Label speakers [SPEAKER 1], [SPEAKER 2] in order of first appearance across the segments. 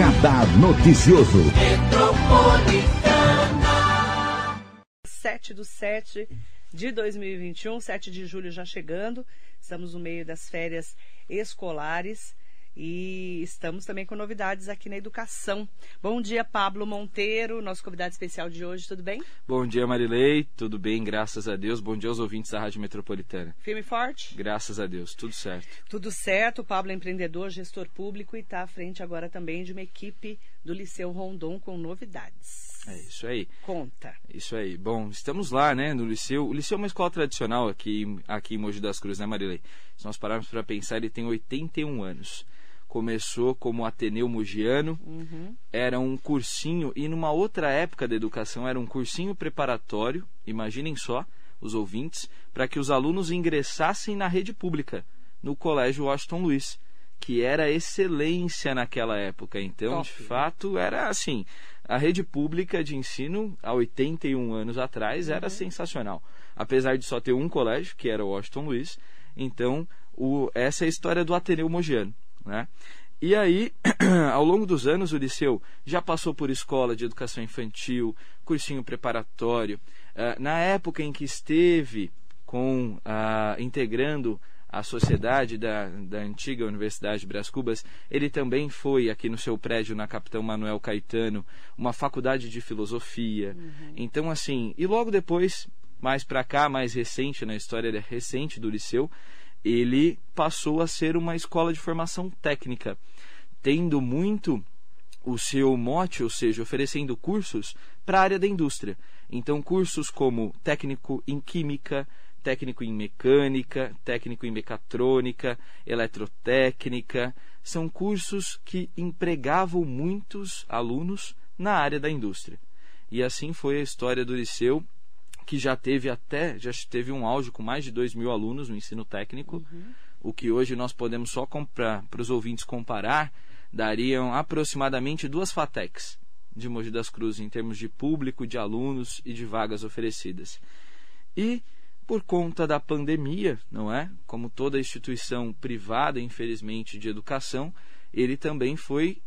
[SPEAKER 1] Radar Noticioso.
[SPEAKER 2] 7 do 7 de 2021, 7 de julho já chegando. Estamos no meio das férias escolares e estamos também com novidades aqui na educação. Bom dia, Pablo Monteiro, nosso convidado especial de hoje, tudo bem?
[SPEAKER 3] Bom dia, Marilei, tudo bem, graças a Deus. Bom dia aos ouvintes da Rádio Metropolitana.
[SPEAKER 2] Firme e forte?
[SPEAKER 3] Graças a Deus, tudo certo.
[SPEAKER 2] Tudo certo, o Pablo é empreendedor, gestor público e está à frente agora também de uma equipe do Liceu Rondon com novidades.
[SPEAKER 3] É isso aí.
[SPEAKER 2] Conta.
[SPEAKER 3] Isso aí. Bom, estamos lá, né, no Liceu. O Liceu é uma escola tradicional aqui, aqui em Mogi das Cruzes, né, Marilei? Se nós pararmos para pensar, ele tem 81 anos começou como Ateneu Mugiano, uhum. era um cursinho, e numa outra época da educação era um cursinho preparatório, imaginem só, os ouvintes, para que os alunos ingressassem na rede pública, no Colégio Washington Luiz, que era excelência naquela época. Então, Top. de fato, era assim, a rede pública de ensino, há 81 anos atrás, era uhum. sensacional. Apesar de só ter um colégio, que era o Washington Luiz, então, o, essa é a história do Ateneu Mogiano. Né? E aí, ao longo dos anos, o Liceu já passou por escola de educação infantil, cursinho preparatório. Uh, na época em que esteve com uh, integrando a sociedade da, da antiga Universidade de Brás Cubas, ele também foi aqui no seu prédio, na Capitão Manuel Caetano, uma faculdade de filosofia. Uhum. Então, assim, e logo depois, mais para cá, mais recente, na história recente do Liceu, ele passou a ser uma escola de formação técnica, tendo muito o seu mote, ou seja, oferecendo cursos para a área da indústria. Então, cursos como técnico em química, técnico em mecânica, técnico em mecatrônica, eletrotécnica, são cursos que empregavam muitos alunos na área da indústria. E assim foi a história do Liceu que já teve até, já teve um auge com mais de 2 mil alunos no ensino técnico, uhum. o que hoje nós podemos só comprar para os ouvintes comparar, dariam aproximadamente duas FATECs de Mogi das Cruzes em termos de público, de alunos e de vagas oferecidas. E por conta da pandemia, não é? Como toda instituição privada, infelizmente, de educação, ele também foi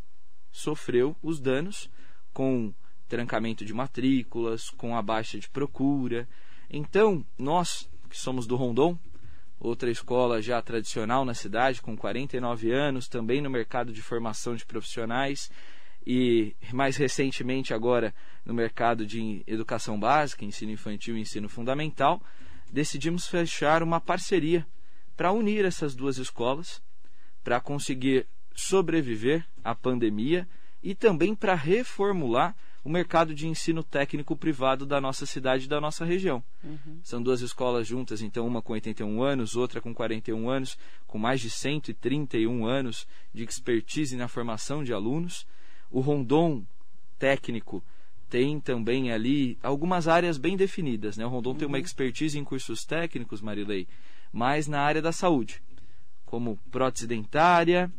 [SPEAKER 3] sofreu os danos com trancamento de matrículas, com a baixa de procura. Então, nós que somos do Rondon, outra escola já tradicional na cidade, com 49 anos, também no mercado de formação de profissionais e mais recentemente agora no mercado de educação básica, ensino infantil e ensino fundamental, decidimos fechar uma parceria para unir essas duas escolas, para conseguir sobreviver à pandemia e também para reformular o mercado de ensino técnico privado da nossa cidade e da nossa região. Uhum. São duas escolas juntas, então uma com 81 anos, outra com 41 anos, com mais de 131 anos de expertise na formação de alunos. O Rondon técnico tem também ali algumas áreas bem definidas. Né? O Rondon uhum. tem uma uhum. expertise em cursos técnicos, Marilei, mas na área da saúde, como prótese dentária,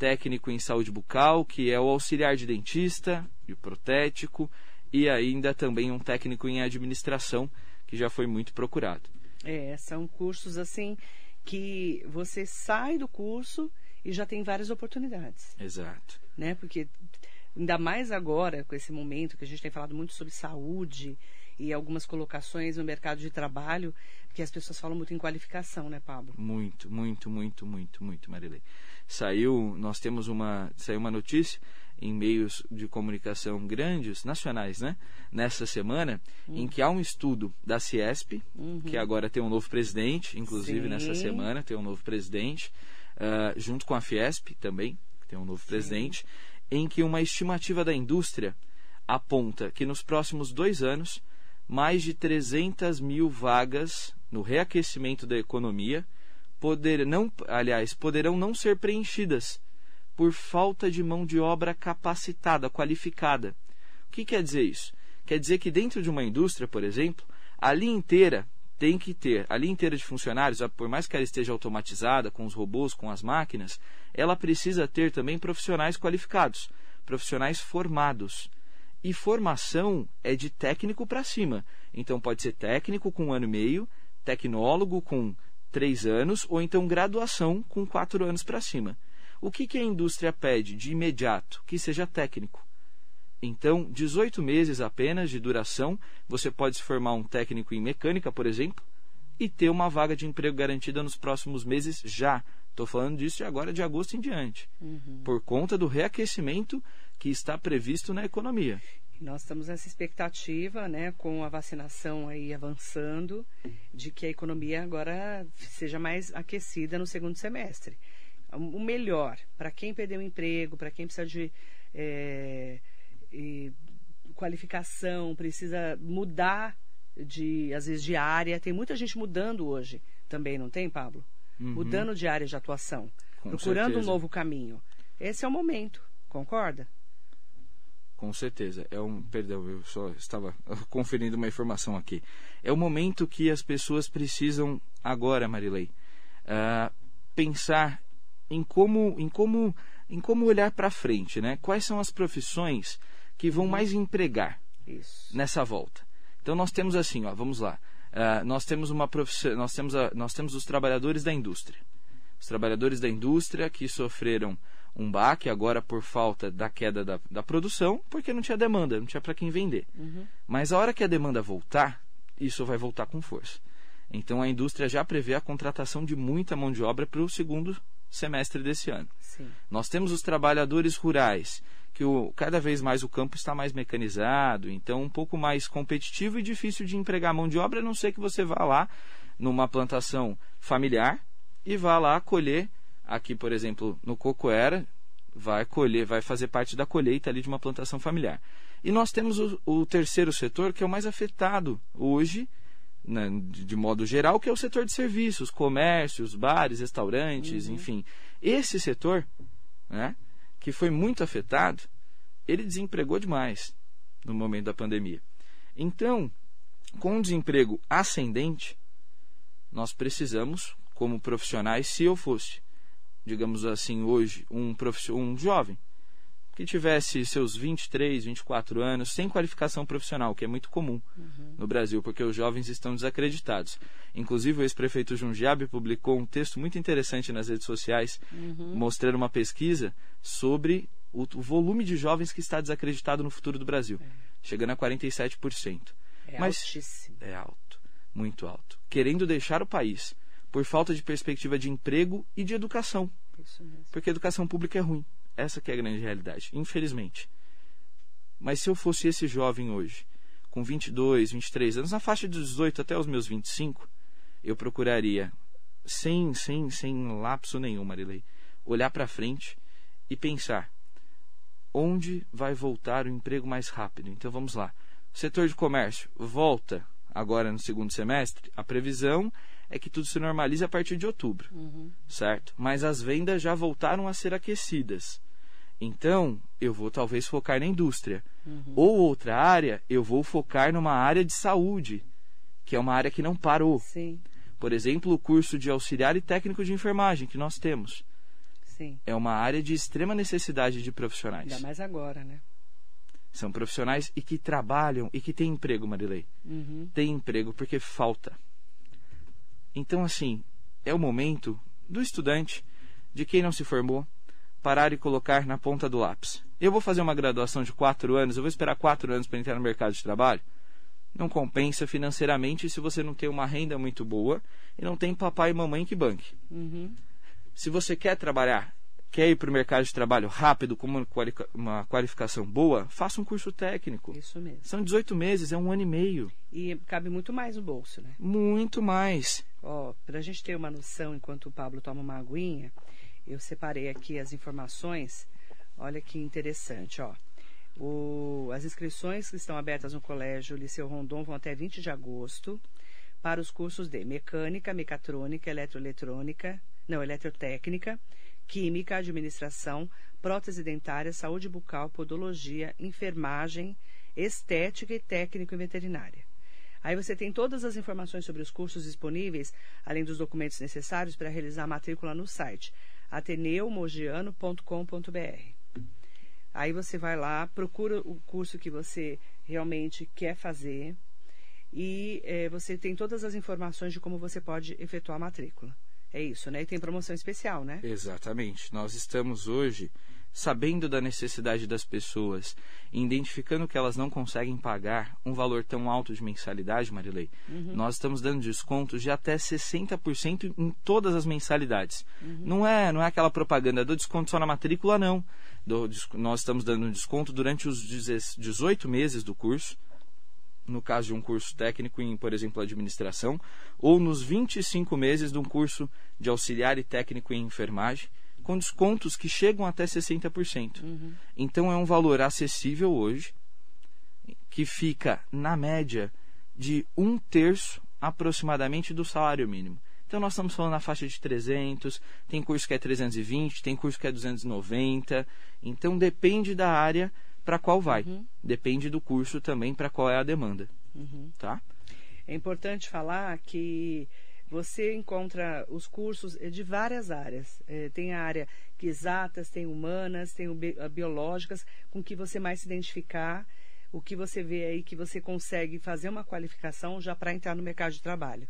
[SPEAKER 3] técnico em saúde bucal, que é o auxiliar de dentista, de protético, e ainda também um técnico em administração, que já foi muito procurado.
[SPEAKER 2] É, são cursos assim que você sai do curso e já tem várias oportunidades.
[SPEAKER 3] Exato.
[SPEAKER 2] Né? Porque ainda mais agora, com esse momento que a gente tem falado muito sobre saúde e algumas colocações no mercado de trabalho, que as pessoas falam muito em qualificação, né, Pablo?
[SPEAKER 3] Muito, muito, muito, muito, muito, Marilei saiu, nós temos uma, saiu uma notícia em meios de comunicação grandes, nacionais, né? Nessa semana, uhum. em que há um estudo da Ciesp, uhum. que agora tem um novo presidente, inclusive Sim. nessa semana tem um novo presidente, uh, junto com a Fiesp também, que tem um novo Sim. presidente, em que uma estimativa da indústria aponta que nos próximos dois anos, mais de 300 mil vagas no reaquecimento da economia poder não, aliás, poderão não ser preenchidas por falta de mão de obra capacitada, qualificada. O que quer dizer isso? Quer dizer que dentro de uma indústria, por exemplo, a linha inteira tem que ter, a linha inteira de funcionários, por mais que ela esteja automatizada, com os robôs, com as máquinas, ela precisa ter também profissionais qualificados, profissionais formados. E formação é de técnico para cima. Então pode ser técnico com um ano e meio, tecnólogo com três anos, ou então graduação com quatro anos para cima. O que, que a indústria pede de imediato? Que seja técnico. Então, 18 meses apenas de duração, você pode se formar um técnico em mecânica, por exemplo, e ter uma vaga de emprego garantida nos próximos meses já. Estou falando disso de agora de agosto em diante, uhum. por conta do reaquecimento que está previsto na economia.
[SPEAKER 2] Nós estamos nessa expectativa, né, com a vacinação aí avançando, de que a economia agora seja mais aquecida no segundo semestre. O melhor para quem perdeu o emprego, para quem precisa de é, qualificação, precisa mudar de às vezes de área. Tem muita gente mudando hoje também, não tem, Pablo? Uhum. Mudando de área de atuação, Com procurando certeza. um novo caminho. Esse é o momento, concorda?
[SPEAKER 3] Com certeza. É um, perdão, eu só estava conferindo uma informação aqui. É o momento que as pessoas precisam agora, Marilei, uh, pensar em como, em como, em como olhar para frente, né? Quais são as profissões que vão uhum. mais empregar Isso. nessa volta? Então nós temos assim, ó, vamos lá. Uh, nós temos uma profissão, nós temos a, nós temos os trabalhadores da indústria. Os trabalhadores da indústria que sofreram um baque agora por falta da queda da, da produção, porque não tinha demanda, não tinha para quem vender. Uhum. Mas a hora que a demanda voltar, isso vai voltar com força. Então a indústria já prevê a contratação de muita mão de obra para o segundo semestre desse ano. Sim. Nós temos os trabalhadores rurais, que o, cada vez mais o campo está mais mecanizado, então um pouco mais competitivo e difícil de empregar mão de obra, a não ser que você vá lá numa plantação familiar e vá lá colher aqui, por exemplo, no Cocoera, vai colher, vai fazer parte da colheita ali de uma plantação familiar. E nós temos o, o terceiro setor, que é o mais afetado hoje, né, de, de, modo geral, que é o setor de serviços, comércios, bares, restaurantes, uhum. enfim. Esse setor, né, que foi muito afetado, ele desempregou demais no momento da pandemia. Então, com o desemprego ascendente, nós precisamos, como profissionais, se eu fosse digamos assim, hoje, um, um jovem que tivesse seus 23, 24 anos, sem qualificação profissional, que é muito comum uhum. no Brasil, porque os jovens estão desacreditados. Inclusive, o ex-prefeito Jundiabe publicou um texto muito interessante nas redes sociais, uhum. mostrando uma pesquisa sobre o, o, volume de jovens que está desacreditado no futuro do Brasil, é. chegando a 47%.
[SPEAKER 2] É Mas altíssimo.
[SPEAKER 3] É alto, muito alto. Querendo deixar o país por falta de perspectiva de emprego e de educação. Porque a educação pública é ruim. Essa é a grande realidade, infelizmente. Mas se eu fosse esse jovem hoje, com 22, 23 anos, na faixa de 18 até os meus 25, eu procuraria, sem, sem, sem lapso nenhum, Marilei, olhar para frente e pensar onde vai voltar o emprego mais rápido. Então vamos lá. O setor de comércio volta agora no segundo semestre. A previsão é que tudo se normalize a partir de outubro, uhum. certo? Mas as vendas já voltaram a ser aquecidas. Então, eu vou talvez focar na indústria. Uhum. Ou outra área, eu vou focar numa área de saúde, que é uma área que não parou.
[SPEAKER 2] Sim.
[SPEAKER 3] Por exemplo, o curso de auxiliar e técnico de enfermagem que nós temos.
[SPEAKER 2] Sim.
[SPEAKER 3] É uma área de extrema necessidade de profissionais.
[SPEAKER 2] Ainda mais agora, né?
[SPEAKER 3] São profissionais e que trabalham e que têm emprego, Marilei. Uhum. Tem emprego porque falta. Então, assim, é o momento do estudante, de quem não se formou, parar e colocar na ponta do lápis. Eu vou fazer uma graduação de quatro anos, eu vou esperar quatro anos para entrar no mercado de trabalho? Não compensa financeiramente se você não tem uma renda muito boa e não tem papai e mamãe que banque. Uhum. Se você quer trabalhar quer ir para o mercado de trabalho rápido, com uma qualificação boa, faça um curso técnico.
[SPEAKER 2] Isso mesmo.
[SPEAKER 3] São 18 meses, é um ano e meio.
[SPEAKER 2] E cabe muito mais no bolso, né?
[SPEAKER 3] Muito mais.
[SPEAKER 2] Ó, para a gente ter uma noção, enquanto o Pablo toma uma aguinha, eu separei aqui as informações. Olha que interessante, ó. O, as inscrições que estão abertas no Colégio Liceu Rondon vão até 20 de agosto para os cursos de mecânica, mecatrônica, eletroeletrônica, não, eletrotécnica, química, administração, prótese dentária, saúde bucal, podologia, enfermagem, estética e técnico e veterinária. Aí você tem todas as informações sobre os cursos disponíveis, além dos documentos necessários para realizar a matrícula no site ateneumogiano.com.br. Aí você vai lá, procura o curso que você realmente quer fazer e é, você tem todas as informações de como você pode efetuar a matrícula. É isso, né? E tem promoção especial, né?
[SPEAKER 3] Exatamente. Nós estamos hoje sabendo da necessidade das pessoas, identificando que elas não conseguem pagar um valor tão alto de mensalidade, Marilei, uhum. nós estamos dando descontos de até 60% em todas as mensalidades. Uhum. Não é não é aquela propaganda do desconto só na matrícula, não. Do, nós estamos dando um desconto durante os 18 meses do curso, no caso de um curso técnico em, por exemplo, administração, ou nos 25 meses de um curso de auxiliar e técnico em enfermagem com descontos que chegam até 60%. Uhum. Então é um valor acessível hoje, que fica na média de um terço aproximadamente do salário mínimo. Então nós estamos falando na faixa de 300, tem curso que é 320, tem curso que é 290. Então depende da área para qual vai. Uhum. Depende do curso também para qual é a demanda. Uhum. Tá?
[SPEAKER 2] É importante falar que você encontra os cursos eh, de várias áreas. É, tem a área que exatas, tem humanas, tem biológicas, com que você mais se identificar, o que você vê aí que você consegue fazer uma qualificação já para entrar no mercado de trabalho.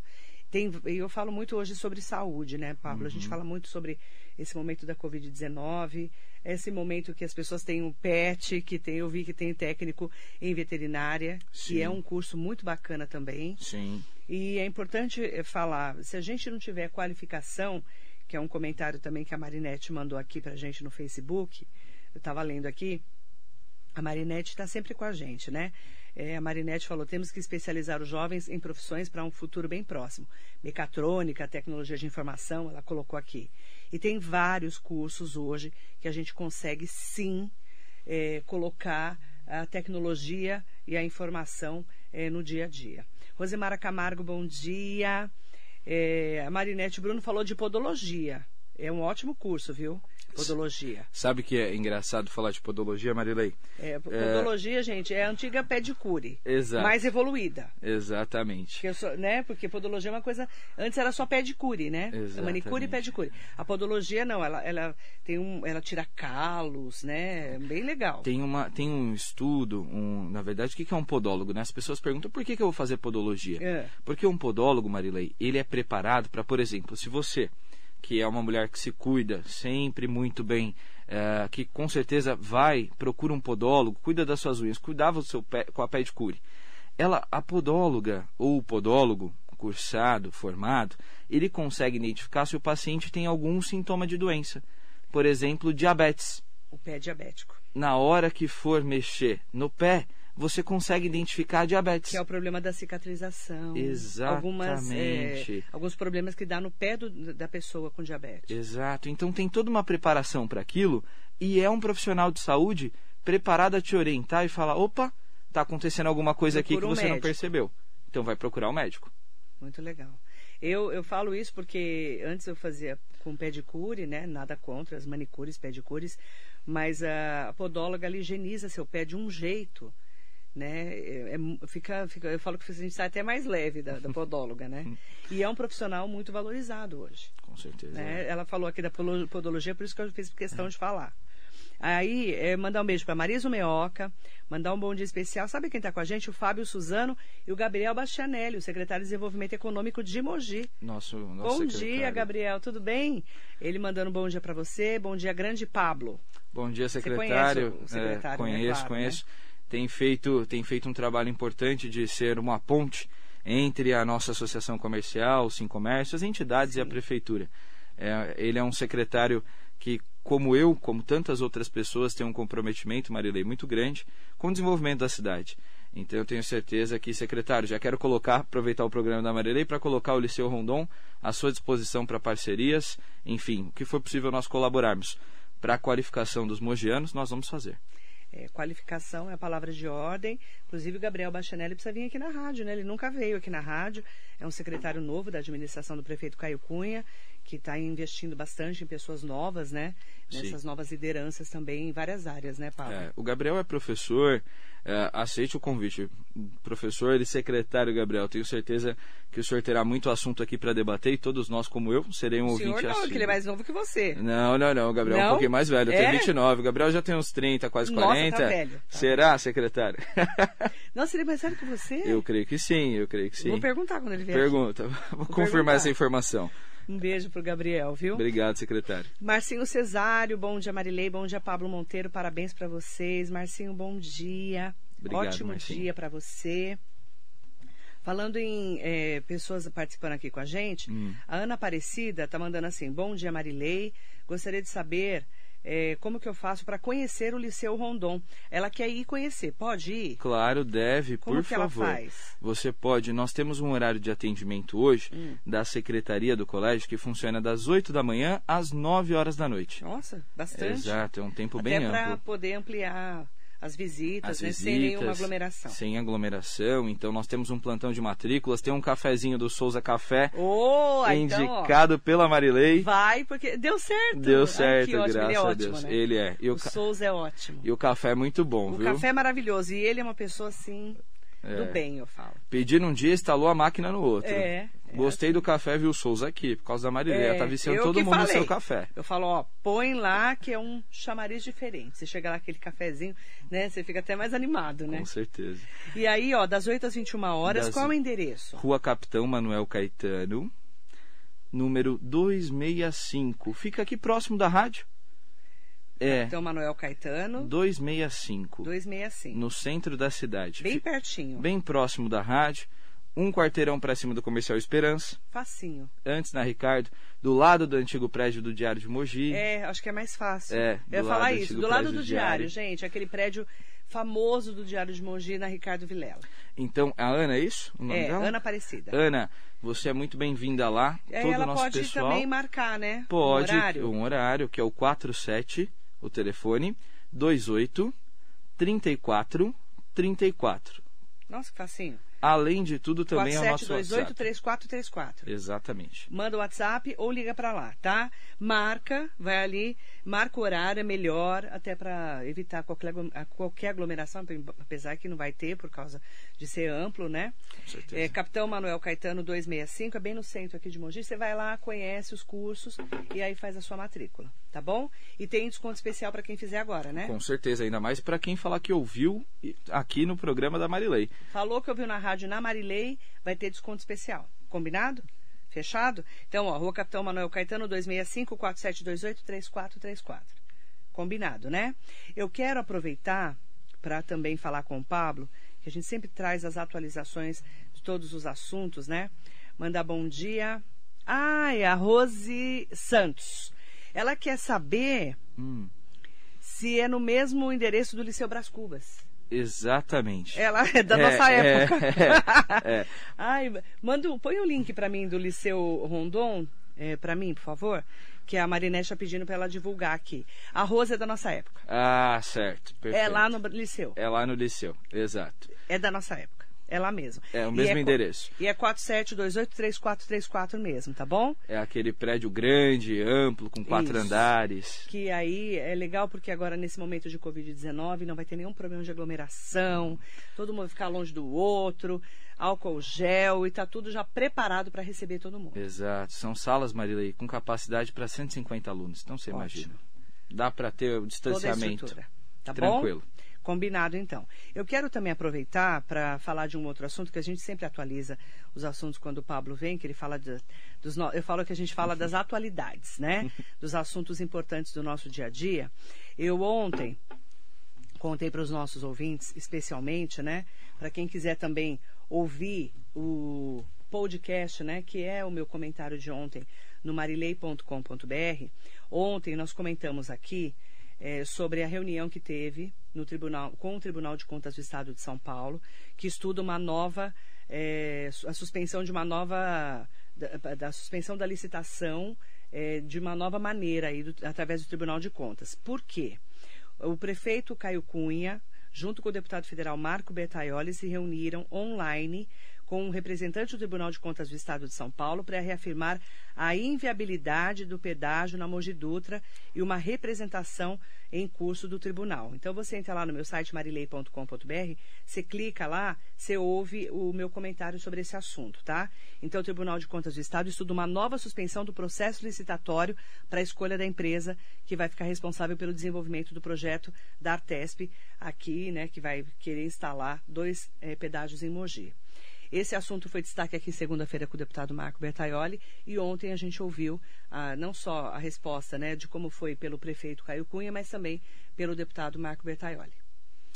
[SPEAKER 2] Tem, eu falo muito hoje sobre saúde, né, Pablo? Uhum. A gente uhum. fala muito sobre esse momento da Covid-19, esse momento que as pessoas têm um PET, que tem, eu vi que tem técnico em veterinária, Sim. que é um curso muito bacana também.
[SPEAKER 3] Sim.
[SPEAKER 2] E é importante eh, falar, se a gente não tiver qualificação, que é um comentário também que a Marinette mandou aqui para a gente no Facebook, eu estava lendo aqui, a Marinette está sempre com a gente, né? É, a Marinette falou: temos que especializar os jovens em profissões para um futuro bem próximo. Mecatrônica, tecnologia de informação, ela colocou aqui. E tem vários cursos hoje que a gente consegue sim é, colocar a tecnologia e a informação é, no dia a dia. Rosemara Camargo, bom dia. É, a Marinete Bruno falou de podologia. É um ótimo curso, viu? Podologia.
[SPEAKER 3] Sabe que é engraçado falar de podologia, Marilei?
[SPEAKER 2] É, podologia, é... gente, é a antiga pedicure. Exato. Mais evoluída.
[SPEAKER 3] Exatamente.
[SPEAKER 2] Sou, né? Porque podologia é uma coisa. Antes era só pedicure, né? Exatamente. Manicure e pedicure. A podologia não, ela, ela tem um. Ela tira calos, né? Bem legal.
[SPEAKER 3] Tem, uma, tem um estudo, um, na verdade, o que é um podólogo, né? As pessoas perguntam por que, que eu vou fazer podologia? É. Porque um podólogo, Marilei, ele é preparado para, por exemplo, se você que é uma mulher que se cuida sempre muito bem, é, que com certeza vai, procura um podólogo, cuida das suas unhas, cuidava do seu pé com a pedicure. Ela, a podóloga ou o podólogo, cursado, formado, ele consegue identificar se o paciente tem algum sintoma de doença. Por exemplo, diabetes.
[SPEAKER 2] O pé diabético.
[SPEAKER 3] Na hora que for mexer no pé, você consegue identificar diabetes.
[SPEAKER 2] Que é o problema da cicatrização.
[SPEAKER 3] Exatamente. Algumas, é,
[SPEAKER 2] alguns problemas que dá no pé do, da pessoa com diabetes.
[SPEAKER 3] Exato. Então tem toda uma preparação para aquilo e é um profissional de saúde preparado a te orientar e falar: opa, está acontecendo alguma coisa Procura aqui que um você médico. não percebeu. Então vai procurar o um médico.
[SPEAKER 2] Muito legal. Eu, eu falo isso porque antes eu fazia com pedicure, né? Nada contra as manicures, pedicures, mas a, a podóloga ela higieniza seu pé de um jeito né? É, é, fica, fica, eu falo que a gente sai até mais leve da, da podóloga, né? E é um profissional muito valorizado hoje.
[SPEAKER 3] Com certeza.
[SPEAKER 2] Né? Ela falou aqui da podologia, por isso que eu fiz questão de falar. Aí, é, mandar um beijo para Marisa Meoca, mandar um bom dia especial. Sabe quem está com a gente? O Fábio Suzano e o Gabriel Bastianelli, o secretário de Desenvolvimento Econômico de Mogi.
[SPEAKER 3] Nosso, nosso
[SPEAKER 2] bom secretário. dia, Gabriel, tudo bem? Ele mandando um bom dia para você. Bom dia, grande Pablo.
[SPEAKER 3] Bom dia, secretário. Você conhece o secretário, é, conheço, né? claro, conheço. Né? Tem feito, tem feito um trabalho importante de ser uma ponte entre a nossa associação comercial, o Sim Comércio, as entidades Sim. e a prefeitura. É, ele é um secretário que, como eu, como tantas outras pessoas, tem um comprometimento, Marilei, muito grande com o desenvolvimento da cidade. Então eu tenho certeza que, secretário, já quero colocar, aproveitar o programa da Marilei para colocar o Liceu Rondon à sua disposição para parcerias, enfim, o que for possível nós colaborarmos para a qualificação dos mogianos, nós vamos fazer.
[SPEAKER 2] É, qualificação é a palavra de ordem. Inclusive, o Gabriel Bachanelli precisa vir aqui na rádio, né? Ele nunca veio aqui na rádio. É um secretário novo da administração do prefeito Caio Cunha, que está investindo bastante em pessoas novas, né? Nessas Sim. novas lideranças também em várias áreas, né, Paulo?
[SPEAKER 3] É, o Gabriel é professor, é, aceite o convite. Professor e secretário Gabriel, tenho certeza que o senhor terá muito assunto aqui para debater e todos nós, como eu, serei um o ouvinte
[SPEAKER 2] senhor não, que ele é mais novo que você.
[SPEAKER 3] Não, não, não. O Gabriel não? é um pouquinho mais velho. Eu é? tenho 29. O Gabriel já tem uns 30, quase Nossa, 40. Tá velho. Tá Será, secretário?
[SPEAKER 2] Não, seria mais velho que você?
[SPEAKER 3] Eu creio que sim, eu creio que sim.
[SPEAKER 2] Vou perguntar quando ele vier.
[SPEAKER 3] Pergunta. Vou, Vou confirmar perguntar. essa informação.
[SPEAKER 2] Um beijo pro Gabriel, viu?
[SPEAKER 3] Obrigado, secretário.
[SPEAKER 2] Marcinho Cesário, bom dia Marilei, bom dia Pablo Monteiro, parabéns para vocês. Marcinho, bom dia.
[SPEAKER 3] Obrigado,
[SPEAKER 2] Ótimo
[SPEAKER 3] Marcinho.
[SPEAKER 2] dia para você. Falando em eh, pessoas participando aqui com a gente,
[SPEAKER 3] Hum.
[SPEAKER 2] a Ana Aparecida tá mandando assim: Bom dia, Marilei. Gostaria de saber eh, como que eu faço para conhecer o Liceu Rondon. Ela quer ir conhecer, pode ir?
[SPEAKER 3] Claro, deve,
[SPEAKER 2] Como
[SPEAKER 3] por
[SPEAKER 2] que ela
[SPEAKER 3] favor.
[SPEAKER 2] faz?
[SPEAKER 3] Você pode, nós temos um horário de atendimento hoje
[SPEAKER 2] Hum.
[SPEAKER 3] da secretaria do colégio que funciona das 8 da manhã às 9 horas da noite.
[SPEAKER 2] Nossa, bastante.
[SPEAKER 3] Exato, é um tempo
[SPEAKER 2] Até
[SPEAKER 3] bem
[SPEAKER 2] para
[SPEAKER 3] amplo.
[SPEAKER 2] poder ampliar as visitas,
[SPEAKER 3] As
[SPEAKER 2] né,
[SPEAKER 3] visitas,
[SPEAKER 2] sem nenhuma aglomeração.
[SPEAKER 3] Sem aglomeração. Então nós temos um plantão de matrículas, tem um cafezinho do Souza Café,
[SPEAKER 2] Oh, então, ó,
[SPEAKER 3] indicado pela Marilei.
[SPEAKER 2] vai, porque deu certo.
[SPEAKER 3] Deu
[SPEAKER 2] Ai,
[SPEAKER 3] certo,
[SPEAKER 2] que ótimo,
[SPEAKER 3] graças
[SPEAKER 2] ele é
[SPEAKER 3] a
[SPEAKER 2] ótimo,
[SPEAKER 3] Deus.
[SPEAKER 2] Né?
[SPEAKER 3] Ele é. E o,
[SPEAKER 2] O
[SPEAKER 3] ca-
[SPEAKER 2] Souza é ótimo.
[SPEAKER 3] e o café é muito bom,
[SPEAKER 2] O
[SPEAKER 3] viu?
[SPEAKER 2] café é maravilhoso. E ele é uma pessoa assim, do
[SPEAKER 3] É.
[SPEAKER 2] bem, eu falo.
[SPEAKER 3] Pedir num dia, instalou a máquina no outro.
[SPEAKER 2] É, é
[SPEAKER 3] Gostei do café, viu, Souza aqui, por causa da Marilei.
[SPEAKER 2] É,
[SPEAKER 3] tá viciando todo mundo no
[SPEAKER 2] falei.
[SPEAKER 3] seu café.
[SPEAKER 2] Eu falo, ó, põe lá que é um chamariz diferente. Você chega lá aquele cafezinho, né? Você fica até mais animado, né?
[SPEAKER 3] Com certeza.
[SPEAKER 2] E aí, ó, das 8 às 21 horas,
[SPEAKER 3] Das-
[SPEAKER 2] qual é o endereço?
[SPEAKER 3] Rua Capitão Manuel Caetano, número 265. Fica aqui próximo da rádio. É,
[SPEAKER 2] Então, Manuel Caetano,
[SPEAKER 3] 265.
[SPEAKER 2] 265.
[SPEAKER 3] No centro da cidade.
[SPEAKER 2] Bem pertinho.
[SPEAKER 3] bem próximo da rádio. Um quarteirão para cima do Comercial Esperança.
[SPEAKER 2] Facinho.
[SPEAKER 3] Antes na Ricardo, do lado do antigo prédio do Diário de Mogi.
[SPEAKER 2] É, acho que é mais fácil.
[SPEAKER 3] É,
[SPEAKER 2] Eu ia falar isso, do lado do
[SPEAKER 3] do
[SPEAKER 2] diário,
[SPEAKER 3] Diário.
[SPEAKER 2] gente, aquele prédio famoso do Diário de Mogi na Ricardo Vilela.
[SPEAKER 3] Então, a Ana, é isso? O nome
[SPEAKER 2] É,
[SPEAKER 3] dela?
[SPEAKER 2] Ana Aparecida.
[SPEAKER 3] Ana, você é muito bem-vinda lá.
[SPEAKER 2] Aí
[SPEAKER 3] Todo o
[SPEAKER 2] ela
[SPEAKER 3] nosso
[SPEAKER 2] pode
[SPEAKER 3] pessoal.
[SPEAKER 2] também marcar, né?
[SPEAKER 3] Pode,
[SPEAKER 2] Um horário.
[SPEAKER 3] um horário, que é o 47, o telefone, 28 34 34.
[SPEAKER 2] Nossa, que facinho.
[SPEAKER 3] Além de tudo, também é o nosso
[SPEAKER 2] 4728
[SPEAKER 3] WhatsApp.
[SPEAKER 2] 3434.
[SPEAKER 3] Exatamente.
[SPEAKER 2] Manda o WhatsApp ou liga pra lá, tá? Marca, vai ali, marca o horário, é melhor, até pra evitar qualquer, qualquer aglomeração, apesar que não vai ter por causa de ser amplo, né?
[SPEAKER 3] Com certeza.
[SPEAKER 2] É, Capitão Manuel Caetano 265, é bem no centro aqui de Mogi. Você vai lá, conhece os cursos e aí faz a sua matrícula, tá bom? E tem desconto especial para quem fizer agora, né?
[SPEAKER 3] Com certeza, ainda mais para quem falar que ouviu aqui no programa da Marilei.
[SPEAKER 2] Falou que ouviu na rádio na Marilei, vai ter desconto especial. Combinado? Fechado? Então, ó, Rua Capitão Manuel Caetano 265 4728 3434. Combinado, né? Eu quero aproveitar para também falar com o Pablo, que a gente sempre traz as atualizações de todos os assuntos, né? Mandar bom dia. É a Rose Santos. Ela quer saber
[SPEAKER 3] Hum,
[SPEAKER 2] se é no mesmo endereço do Liceu Brás Cubas.
[SPEAKER 3] Exatamente.
[SPEAKER 2] Ela é da
[SPEAKER 3] É,
[SPEAKER 2] nossa
[SPEAKER 3] é,
[SPEAKER 2] época.
[SPEAKER 3] é, é.
[SPEAKER 2] Ai, manda, um- põe o link para mim do Liceu Rondon, é, para mim, por favor, que a Marinete está pedindo para ela divulgar aqui. A Rosa é da nossa época.
[SPEAKER 3] Ah, certo. Perfeito.
[SPEAKER 2] É lá no Liceu.
[SPEAKER 3] É lá no Liceu, exato.
[SPEAKER 2] É da nossa época. É lá mesmo.
[SPEAKER 3] É o
[SPEAKER 2] E
[SPEAKER 3] mesmo
[SPEAKER 2] co-
[SPEAKER 3] endereço.
[SPEAKER 2] E é 47283434 mesmo, tá bom?
[SPEAKER 3] É aquele prédio grande, amplo, com quatro
[SPEAKER 2] Isso.
[SPEAKER 3] andares.
[SPEAKER 2] Que aí é legal porque agora nesse momento de Covid-19 não vai ter nenhum problema de aglomeração, todo mundo ficar longe do outro, álcool gel e tá tudo já preparado para receber todo mundo.
[SPEAKER 3] Exato. São salas, Marilei, com capacidade para 150 alunos. Então você
[SPEAKER 2] Ótimo.
[SPEAKER 3] imagina. Dá para ter o
[SPEAKER 2] Toda a
[SPEAKER 3] distanciamento.
[SPEAKER 2] estrutura. Tá bom? Combinado, então. Eu quero também aproveitar para falar de um outro assunto que a gente sempre atualiza os assuntos quando o Pablo vem, que ele fala de- dos. no- Eu falo que a gente fala das atualidades, né? Dos assuntos importantes do nosso dia a dia. Eu ontem contei para os nossos ouvintes, especialmente, né? Para quem quiser também ouvir o podcast, né? Que é o meu comentário de ontem no marilei.com.br. Ontem nós comentamos aqui eh, sobre a reunião que teve no tribunal, com o Tribunal de Contas do Estado de São Paulo, que estuda uma nova, su- a suspensão de uma nova, da, da suspensão da licitação eh, de uma nova maneira aí do- através do Tribunal de Contas. Por quê? O prefeito Caio Cunha, junto com o deputado federal Marco Bertaioli, se reuniram online com um representante do Tribunal de Contas do Estado de São Paulo para reafirmar a inviabilidade do pedágio na Mogi Dutra e uma representação em curso do tribunal. Então você entra lá no meu site marilei.com.br, você clica lá, você ouve o meu comentário sobre esse assunto, tá? Então o Tribunal de Contas do Estado estuda uma nova suspensão do processo licitatório para a escolha da empresa que vai ficar responsável pelo desenvolvimento do projeto da Artesp aqui, né, que vai querer instalar dois eh, pedágios em Mogi. Esse assunto foi destaque aqui segunda-feira com o deputado Marco Bertaioli e ontem a gente ouviu ah, não só a resposta né, de como foi pelo prefeito Caio Cunha, mas também pelo deputado Marco Bertaioli.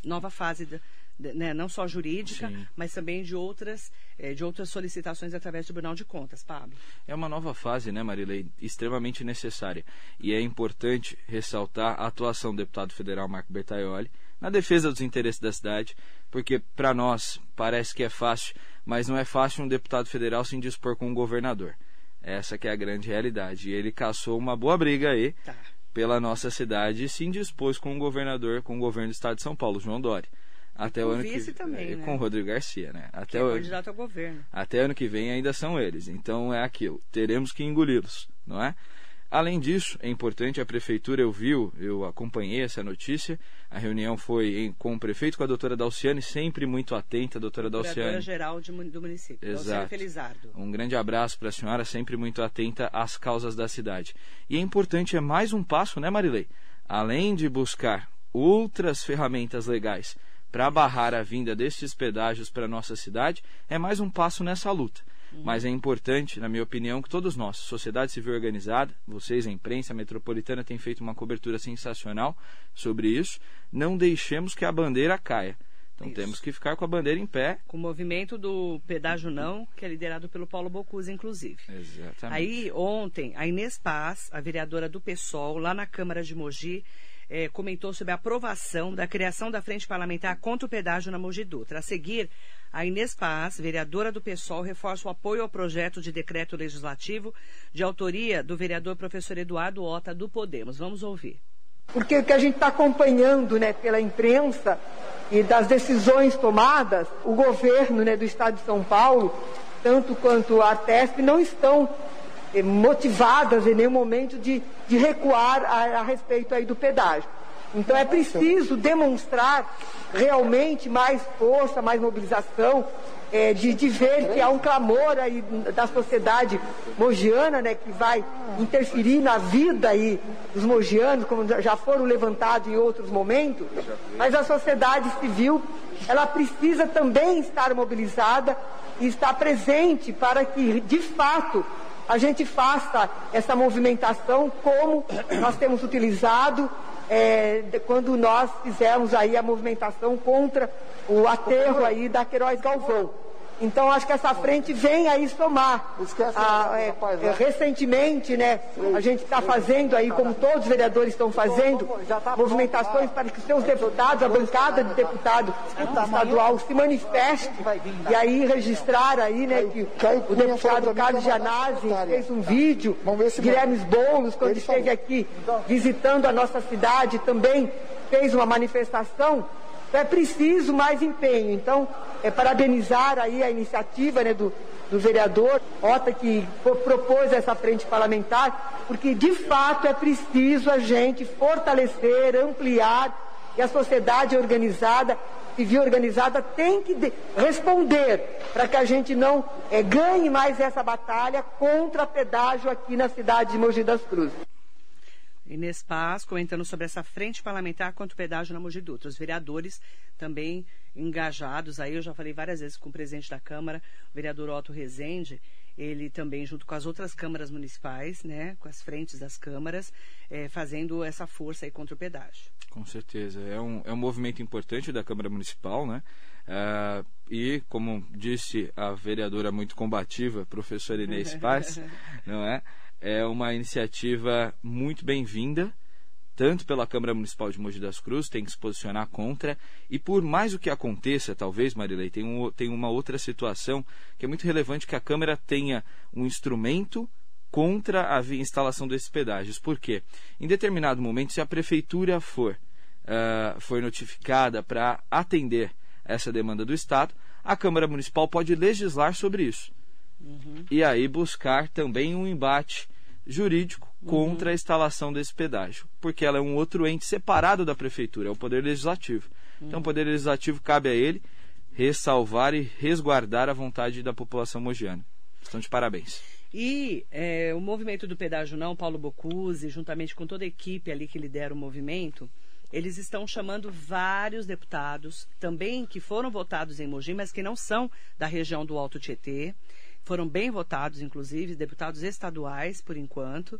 [SPEAKER 2] Nova fase da, né, não só jurídica, Sim. mas também de outras, eh, de outras solicitações através do Tribunal de Contas, Pablo.
[SPEAKER 3] É uma nova fase, né, Marilei, extremamente necessária. E é importante ressaltar a atuação do deputado federal Marco Bertaioli na defesa dos interesses da cidade, porque para nós parece que é fácil, mas não é fácil um deputado federal se indispor com um governador. Essa que é a grande realidade. E ele caçou uma boa briga aí tá. pela nossa cidade e se indispôs com o governador, com o governo do estado de São Paulo, João Dória até o ano que
[SPEAKER 2] também,
[SPEAKER 3] é,
[SPEAKER 2] né?
[SPEAKER 3] com o Rodrigo Garcia, né?
[SPEAKER 2] Até que é o candidato ao governo.
[SPEAKER 3] Até ano que vem ainda são eles. Então é aquilo. Teremos que engoli-los, não é? Além disso, é importante a prefeitura, eu vi, eu acompanhei essa notícia. A reunião foi em, com o prefeito, com a doutora Dalciane, sempre muito atenta, a doutora Dalciane.
[SPEAKER 2] geral de, do município, Exato. Felizardo.
[SPEAKER 3] Um grande abraço para a senhora, sempre muito atenta às causas da cidade. E é importante, é mais um passo, né, Marilei? Além de buscar outras ferramentas legais para barrar a vinda destes pedágios para a nossa cidade é mais um passo nessa luta. Uhum. Mas é importante, na minha opinião, que todos nós, sociedade civil organizada, vocês, a imprensa a metropolitana, têm feito uma cobertura sensacional sobre isso, não deixemos que a bandeira caia. Então isso. temos que ficar com a bandeira em pé.
[SPEAKER 2] Com o movimento do pedágio não, que é liderado pelo Paulo Bocuse, inclusive.
[SPEAKER 3] Exatamente.
[SPEAKER 2] Aí, ontem, a Inês Paz, a vereadora do PSOL, lá na Câmara de Mogi, eh, comentou sobre a aprovação da criação da Frente Parlamentar contra o pedágio na Mogi Dutra. A seguir, a Inês Paz, vereadora do PSOL, reforça o apoio ao projeto de decreto legislativo de autoria do vereador professor Eduardo Ota, do Podemos. Vamos ouvir.
[SPEAKER 1] Porque o que a gente está acompanhando né, pela imprensa e das decisões tomadas, o governo né, do Estado de São Paulo, tanto quanto a Artesp, não estão motivadas em nenhum momento de, de recuar a, a respeito aí do pedágio. Então é preciso demonstrar realmente mais força, mais mobilização, é, de, de, ver que há um clamor aí da sociedade mogiana, né, que vai interferir na vida aí dos mogianos, como já foram levantados em outros momentos, mas a sociedade civil, ela precisa também estar mobilizada e estar presente para que, de fato, a gente faça essa movimentação como nós temos utilizado é, quando nós fizemos aí a movimentação contra o aterro aí da Queiroz Galvão. Então acho que essa frente vem aí somar. Ah, é, é, recentemente, né, a gente está fazendo aí, como todos os vereadores estão fazendo, tá movimentações para que seus deputados, a bancada de deputado estadual se manifeste e aí registrar aí, né, que o deputado Carlos Gianazzi fez um vídeo, Guilherme Boulos, quando esteve aqui visitando a nossa cidade, também fez uma manifestação. Então é preciso mais empenho. Então, é parabenizar aí a iniciativa né, do, do vereador Ota que propôs essa frente parlamentar, porque de fato é preciso a gente fortalecer, ampliar e a sociedade organizada, civil organizada, tem que responder para que a gente não é, ganhe mais essa batalha contra pedágio aqui na cidade de Mogi das Cruzes.
[SPEAKER 2] Inês Paz comentando sobre essa frente parlamentar contra o pedágio na Mogi Dutra. Os vereadores também engajados, aí eu já falei várias vezes com o presidente da Câmara, o vereador Otto Rezende, ele também junto com as outras câmaras municipais, né, com as frentes das câmaras, é, fazendo essa força aí contra o pedágio.
[SPEAKER 3] Com certeza, é um, é um movimento importante da Câmara Municipal, né, uh, e como disse a vereadora muito combativa, professora Inês Paz, não é? É uma iniciativa muito bem-vinda, tanto pela Câmara Municipal de Mogi das Cruzes, tem que se posicionar contra, e por mais o que aconteça, talvez, Marilei, tem, um, tem uma outra situação que é muito relevante que a Câmara tenha um instrumento contra a instalação desses pedágios. Por quê? Em determinado momento, se a Prefeitura for, uh, for notificada para atender essa demanda do Estado, a Câmara Municipal pode legislar sobre isso. Uhum. E aí buscar também um embate jurídico contra uhum. a instalação desse pedágio, porque ela é um outro ente separado da prefeitura, é o Poder Legislativo. Uhum. Então, o Poder Legislativo cabe a ele ressalvar e resguardar a vontade da população mogiana. Estão de parabéns.
[SPEAKER 2] E é, o movimento do pedágio não, Paulo Bocuse, juntamente com toda a equipe ali que lidera o movimento, eles estão chamando vários deputados, também que foram votados em Mogi, mas que não são da região do Alto Tietê. Foram bem votados, inclusive, deputados estaduais, por enquanto.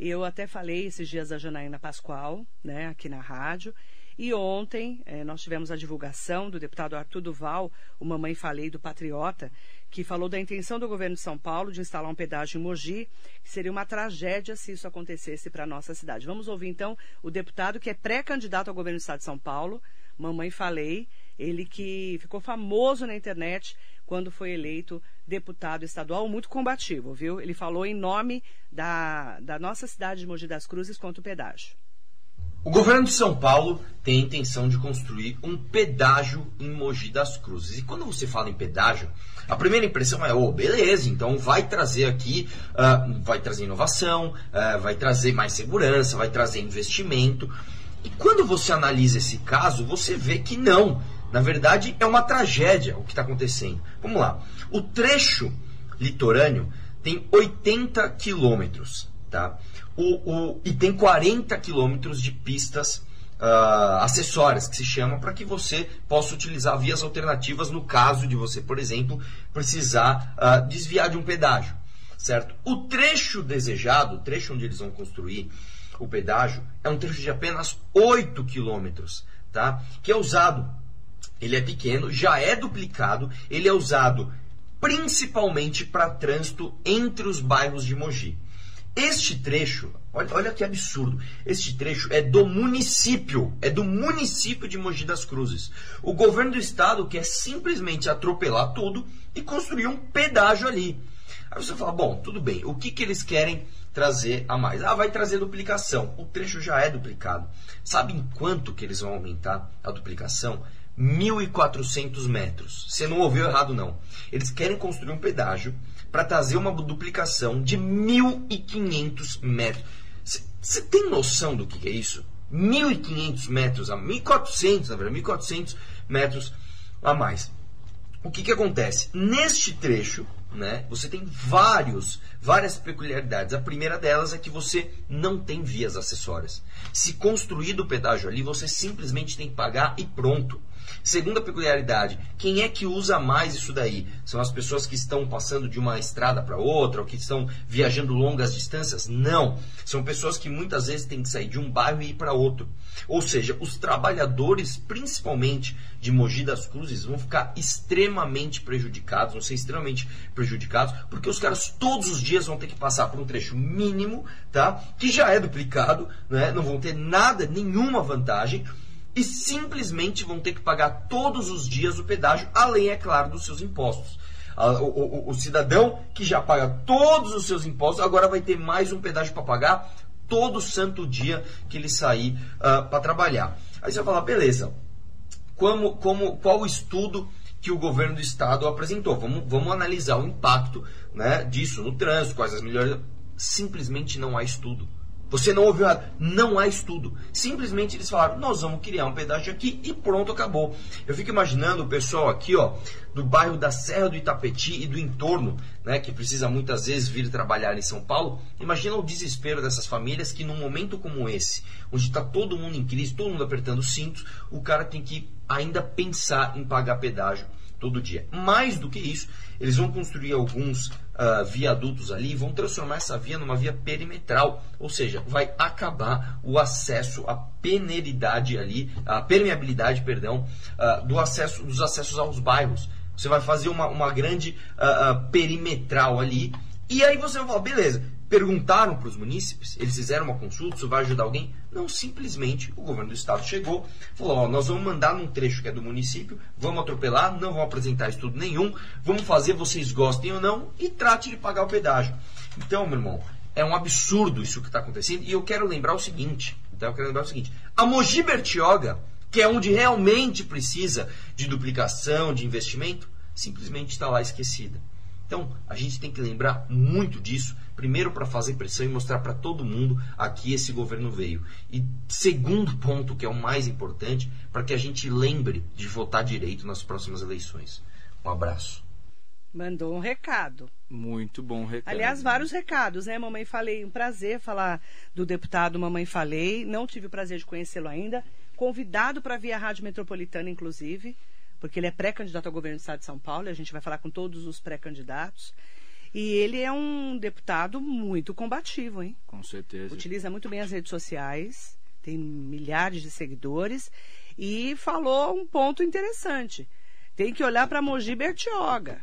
[SPEAKER 2] Eu até falei esses dias a Janaína Pascoal, né, aqui na rádio. E ontem eh, nós tivemos a divulgação do deputado Arthur Duval, o Mamãe Falei do Patriota, que falou da intenção do governo de São Paulo de instalar um pedágio em Mogi, que seria uma tragédia se isso acontecesse para a nossa cidade. Vamos ouvir então o deputado que é pré-candidato ao governo do estado de São Paulo, Mamãe Falei, ele que ficou famoso na internet quando foi eleito deputado estadual, muito combativo, viu? Ele falou em nome da, da nossa cidade de Mogi das Cruzes contra o pedágio.
[SPEAKER 4] O governo de São Paulo tem a intenção de construir um pedágio em Mogi das Cruzes. E quando você fala em pedágio, a primeira impressão é, oh, beleza, então vai trazer aqui, uh, vai trazer inovação, uh, vai trazer mais segurança, vai trazer investimento. E quando você analisa esse caso, você vê que não. Na verdade, é uma tragédia o que está acontecendo. Vamos lá. O trecho litorâneo tem 80 quilômetros, tá? o, o, e tem 40 quilômetros de pistas uh, acessórias, que se chama, para que você possa utilizar vias alternativas no caso de você, por exemplo, precisar uh, desviar de um pedágio. Certo? O trecho desejado, o trecho onde eles vão construir o pedágio, é um trecho de apenas 8 quilômetros, tá? que é usado. Ele é pequeno, já é duplicado, ele é usado principalmente para trânsito entre os bairros de Mogi. Este trecho, olha, olha que absurdo, este trecho é do município, é do município de Mogi das Cruzes. O governo do estado quer simplesmente atropelar tudo e construir um pedágio ali. Aí você fala, bom, tudo bem, o que, que eles querem trazer a mais? Ah, vai trazer duplicação. O trecho já é duplicado. Sabe em quanto que eles vão aumentar a duplicação? 1.400 metros. Você não ouviu errado, não. Eles querem construir um pedágio para trazer uma duplicação de 1.500 metros. Você tem noção do que, que é isso? 1.500 metros a 1.400, na verdade, 1.400 metros a mais. O que, que acontece? Neste trecho, né, você tem vários, várias peculiaridades. A primeira delas é que você não tem vias acessórias. Se construído o pedágio ali, você simplesmente tem que pagar e pronto. Segunda peculiaridade, quem é que usa mais isso daí? São as pessoas que estão passando de uma estrada para outra, ou que estão viajando longas distâncias? Não. São pessoas que muitas vezes têm que sair de um bairro e ir para outro. Ou seja, os trabalhadores, principalmente de Mogi das Cruzes, vão ficar extremamente prejudicados, vão ser extremamente prejudicados, porque os caras todos os dias vão ter que passar por um trecho mínimo, tá? Que já é duplicado, né? Não vão ter nada, nenhuma vantagem e simplesmente vão ter que pagar todos os dias o pedágio, além, é claro, dos seus impostos. O, o, o, cidadão que já paga todos os seus impostos agora vai ter mais um pedágio para pagar todo santo dia que ele sair uh, ah, para trabalhar. Aí você vai falar, beleza, como, como, qual o estudo que o governo do estado apresentou? Vamos, vamos analisar o impacto né, disso no trânsito, quais as melhores. Simplesmente não há estudo. Você não ouviu nada. Não há estudo. Simplesmente eles falaram, nós vamos criar um pedágio aqui e pronto, acabou. Eu fico imaginando o pessoal aqui, ó, do bairro da Serra do Itapeti e do entorno, né, que precisa muitas vezes vir trabalhar em São Paulo. Imagina o desespero dessas famílias que num momento como esse, onde está todo mundo em crise, todo mundo apertando os cintos, o cara tem que ainda pensar em pagar pedágio todo dia. Mais do que isso, eles vão construir alguns uh, viadutos ali e vão transformar essa via numa via perimetral, ou seja, vai acabar o acesso, a peneridade ali, a permeabilidade, perdão, uh, do acesso, dos acessos aos bairros. Você vai fazer uma, uma grande uh, perimetral ali e aí você vai falar, beleza, perguntaram para os munícipes, eles fizeram uma consulta, isso vai ajudar alguém? Não, simplesmente o governo do estado chegou, falou: ó, nós vamos mandar num trecho que é do município, vamos atropelar, não vamos apresentar estudo nenhum, vamos fazer, vocês gostem ou não, e trate de pagar o pedágio. Então, meu irmão, é um absurdo isso que está acontecendo, e eu quero lembrar o seguinte: então eu quero lembrar o seguinte: a Mogi Bertioga, que é onde realmente precisa de duplicação, de investimento, simplesmente está lá esquecida. Então, a gente tem que lembrar muito disso, primeiro para fazer pressão e mostrar para todo mundo aqui esse governo veio. E segundo ponto, que é o mais importante, para que a gente lembre de votar direito nas próximas eleições. Um abraço.
[SPEAKER 2] Mandou um recado.
[SPEAKER 3] Muito bom recado.
[SPEAKER 2] Aliás, vários recados, né? Mamãe Falei, um prazer falar do deputado Mamãe Falei. Não tive o prazer de conhecê-lo ainda. Convidado para vir à Rádio Metropolitana, inclusive, porque ele é pré-candidato ao governo do Estado de São Paulo. E a gente vai falar com todos os pré-candidatos. E ele é um deputado muito combativo, hein?
[SPEAKER 3] Com certeza.
[SPEAKER 2] Utiliza muito bem as redes sociais, tem milhares de seguidores e falou um ponto interessante. Tem que olhar para Mogi Bertioga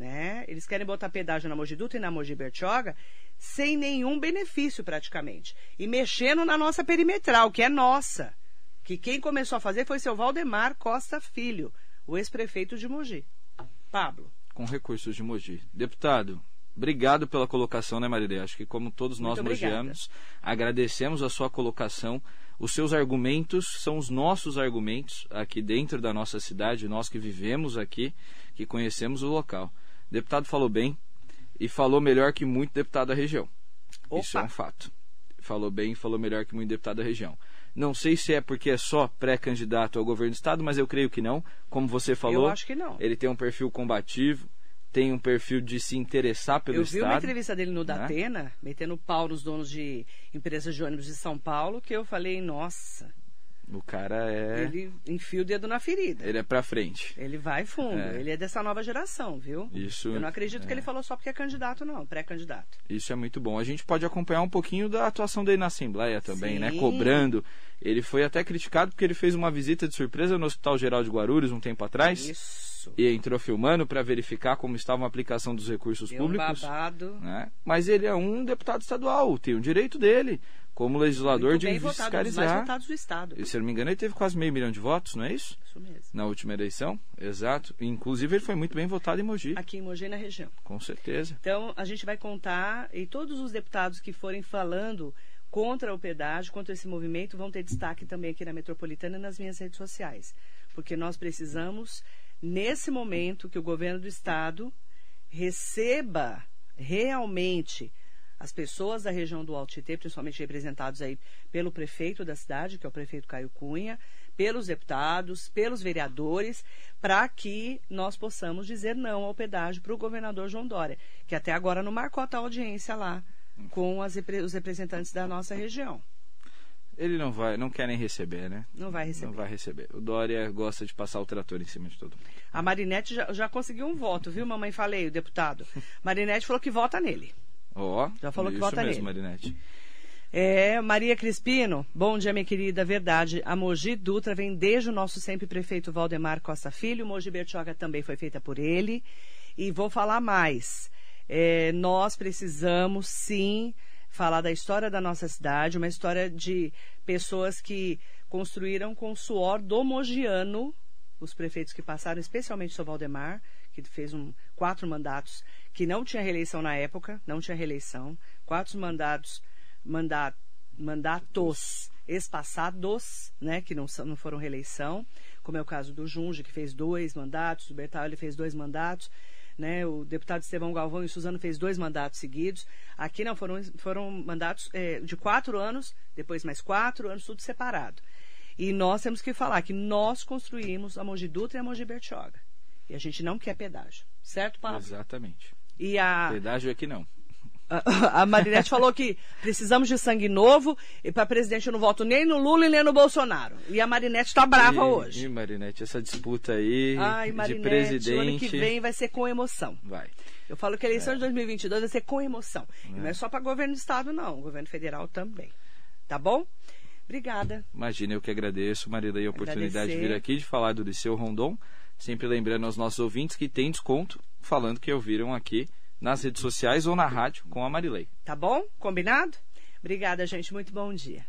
[SPEAKER 2] né? Eles querem botar pedágio na Mogi Dutra e na Mogi Bertioga sem nenhum benefício praticamente. E mexendo na nossa perimetral, que é nossa. Que quem começou a fazer foi seu Valdemar Costa Filho, o ex-prefeito de Mogi. Pablo.
[SPEAKER 3] Com recursos de Mogi. Deputado, obrigado pela colocação, né, Marília? Acho que como todos nós mogianos, agradecemos a sua colocação. Os seus argumentos são os nossos argumentos aqui dentro da nossa cidade, nós que vivemos aqui, que conhecemos o local. O deputado falou bem e falou melhor que muito deputado da região. Opa. Isso é um fato. Falou bem e falou melhor que muito deputado da região. Não sei se é porque é só pré-candidato ao governo do estado, mas eu creio que não. Como você falou,
[SPEAKER 2] eu acho que não.
[SPEAKER 3] ele tem um perfil combativo, tem um perfil de se interessar pelo
[SPEAKER 2] eu
[SPEAKER 3] estado.
[SPEAKER 2] Eu vi uma entrevista dele no né? Datena, né? metendo pau nos donos de empresas de ônibus de São Paulo, que eu falei, nossa,
[SPEAKER 3] o cara é.
[SPEAKER 2] Ele enfia o dedo na ferida.
[SPEAKER 3] Ele é pra frente.
[SPEAKER 2] Ele vai fundo. É. Ele é dessa nova geração, viu?
[SPEAKER 3] Isso.
[SPEAKER 2] Eu não acredito é. que ele falou só porque é candidato, não, pré-candidato.
[SPEAKER 3] Isso é muito bom. A gente pode acompanhar um pouquinho da atuação dele na Assembleia também, né? Sim. né? Cobrando. Ele foi até criticado porque ele fez uma visita de surpresa no Hospital Geral de Guarulhos um tempo atrás.
[SPEAKER 2] Isso.
[SPEAKER 3] E entrou filmando para verificar como estava a aplicação dos recursos
[SPEAKER 2] Deu
[SPEAKER 3] públicos.
[SPEAKER 2] Um babado.
[SPEAKER 3] Né? Mas ele é um deputado estadual, tem o direito dele como legislador de
[SPEAKER 2] fiscalizar. Votado, do Estado.
[SPEAKER 3] E, se eu não me engano, ele teve quase meio milhão de votos, não é isso?
[SPEAKER 2] Isso mesmo.
[SPEAKER 3] Na última eleição, exato. Inclusive, ele foi muito bem votado em Mogi.
[SPEAKER 2] Aqui em Mogi, na região.
[SPEAKER 3] Com certeza.
[SPEAKER 2] Então, a gente vai contar, e todos os deputados que forem falando contra o pedágio, contra esse movimento, vão ter destaque também aqui na Metropolitana e nas minhas redes sociais. Porque nós precisamos, nesse momento, que o governo do Estado receba realmente as pessoas da região do Alto Tietê, principalmente representados aí pelo prefeito da cidade, que é o prefeito Caio Cunha, pelos deputados, pelos vereadores, para que nós possamos dizer não ao pedágio para o governador João Dória, que até agora não marcou a audiência lá com as, os representantes da nossa região.
[SPEAKER 3] Ele não vai, não quer nem receber, né?
[SPEAKER 2] Não vai receber.
[SPEAKER 3] Não vai receber. O Dória gosta de passar o trator em cima de todo mundo.
[SPEAKER 2] A Marinete já, já conseguiu um voto, viu, mamãe? Falei, o deputado. Marinete falou que vota nele.
[SPEAKER 3] Ó,
[SPEAKER 2] oh, já falou
[SPEAKER 3] que
[SPEAKER 2] vota
[SPEAKER 3] mesmo,
[SPEAKER 2] nele.
[SPEAKER 3] Marinete.
[SPEAKER 2] É, Maria Crispino, bom dia, minha querida. Verdade, a Mogi Dutra vem desde o nosso sempre prefeito Valdemar Costa Filho. Mogi Bertioga também foi feita por ele. E vou falar mais. É, nós precisamos, sim, falar da história da nossa cidade, uma história de pessoas que construíram com suor do mogiano, os prefeitos que passaram, especialmente o seu Valdemar, que fez um, quatro mandatos que não tinha reeleição na época, não tinha reeleição, quatro mandatos, mandat, mandatos espaçados, né, que não, não foram reeleição, como é o caso do Junge, que fez dois mandatos, o Bertal ele fez dois mandatos, né, o deputado Estevão Galvão e Suzano fez dois mandatos seguidos. Aqui não, foram, foram mandatos é, de quatro anos, depois mais quatro anos, tudo separado. E nós temos que falar que nós construímos a Mogi Dutra e a Mogi Bertioga. E a gente não quer pedágio. Certo, Pablo?
[SPEAKER 3] Exatamente.
[SPEAKER 2] E a...
[SPEAKER 3] Pedágio aqui não.
[SPEAKER 2] A, Marinette falou que precisamos de sangue novo e para presidente eu não voto nem no Lula e nem no Bolsonaro. E a Marinette está brava
[SPEAKER 3] e,
[SPEAKER 2] hoje.
[SPEAKER 3] E Marinette, essa disputa aí
[SPEAKER 2] Ai,
[SPEAKER 3] Marinette, de presidente... o
[SPEAKER 2] ano que vem vai ser com emoção.
[SPEAKER 3] Vai.
[SPEAKER 2] Eu falo que a eleição é. de 2022 vai ser com emoção. É. E não é só para governo do estado, não. Governo federal também. Tá bom? Obrigada.
[SPEAKER 3] Imagina, eu que agradeço, Marilei, a oportunidade Agradecer. de vir aqui, de falar do Liceu Rondon. Sempre lembrando aos nossos ouvintes que tem desconto, falando que ouviram aqui nas redes sociais ou na rádio com a Marilei.
[SPEAKER 2] Tá bom? Combinado? Obrigada, gente. Muito bom dia.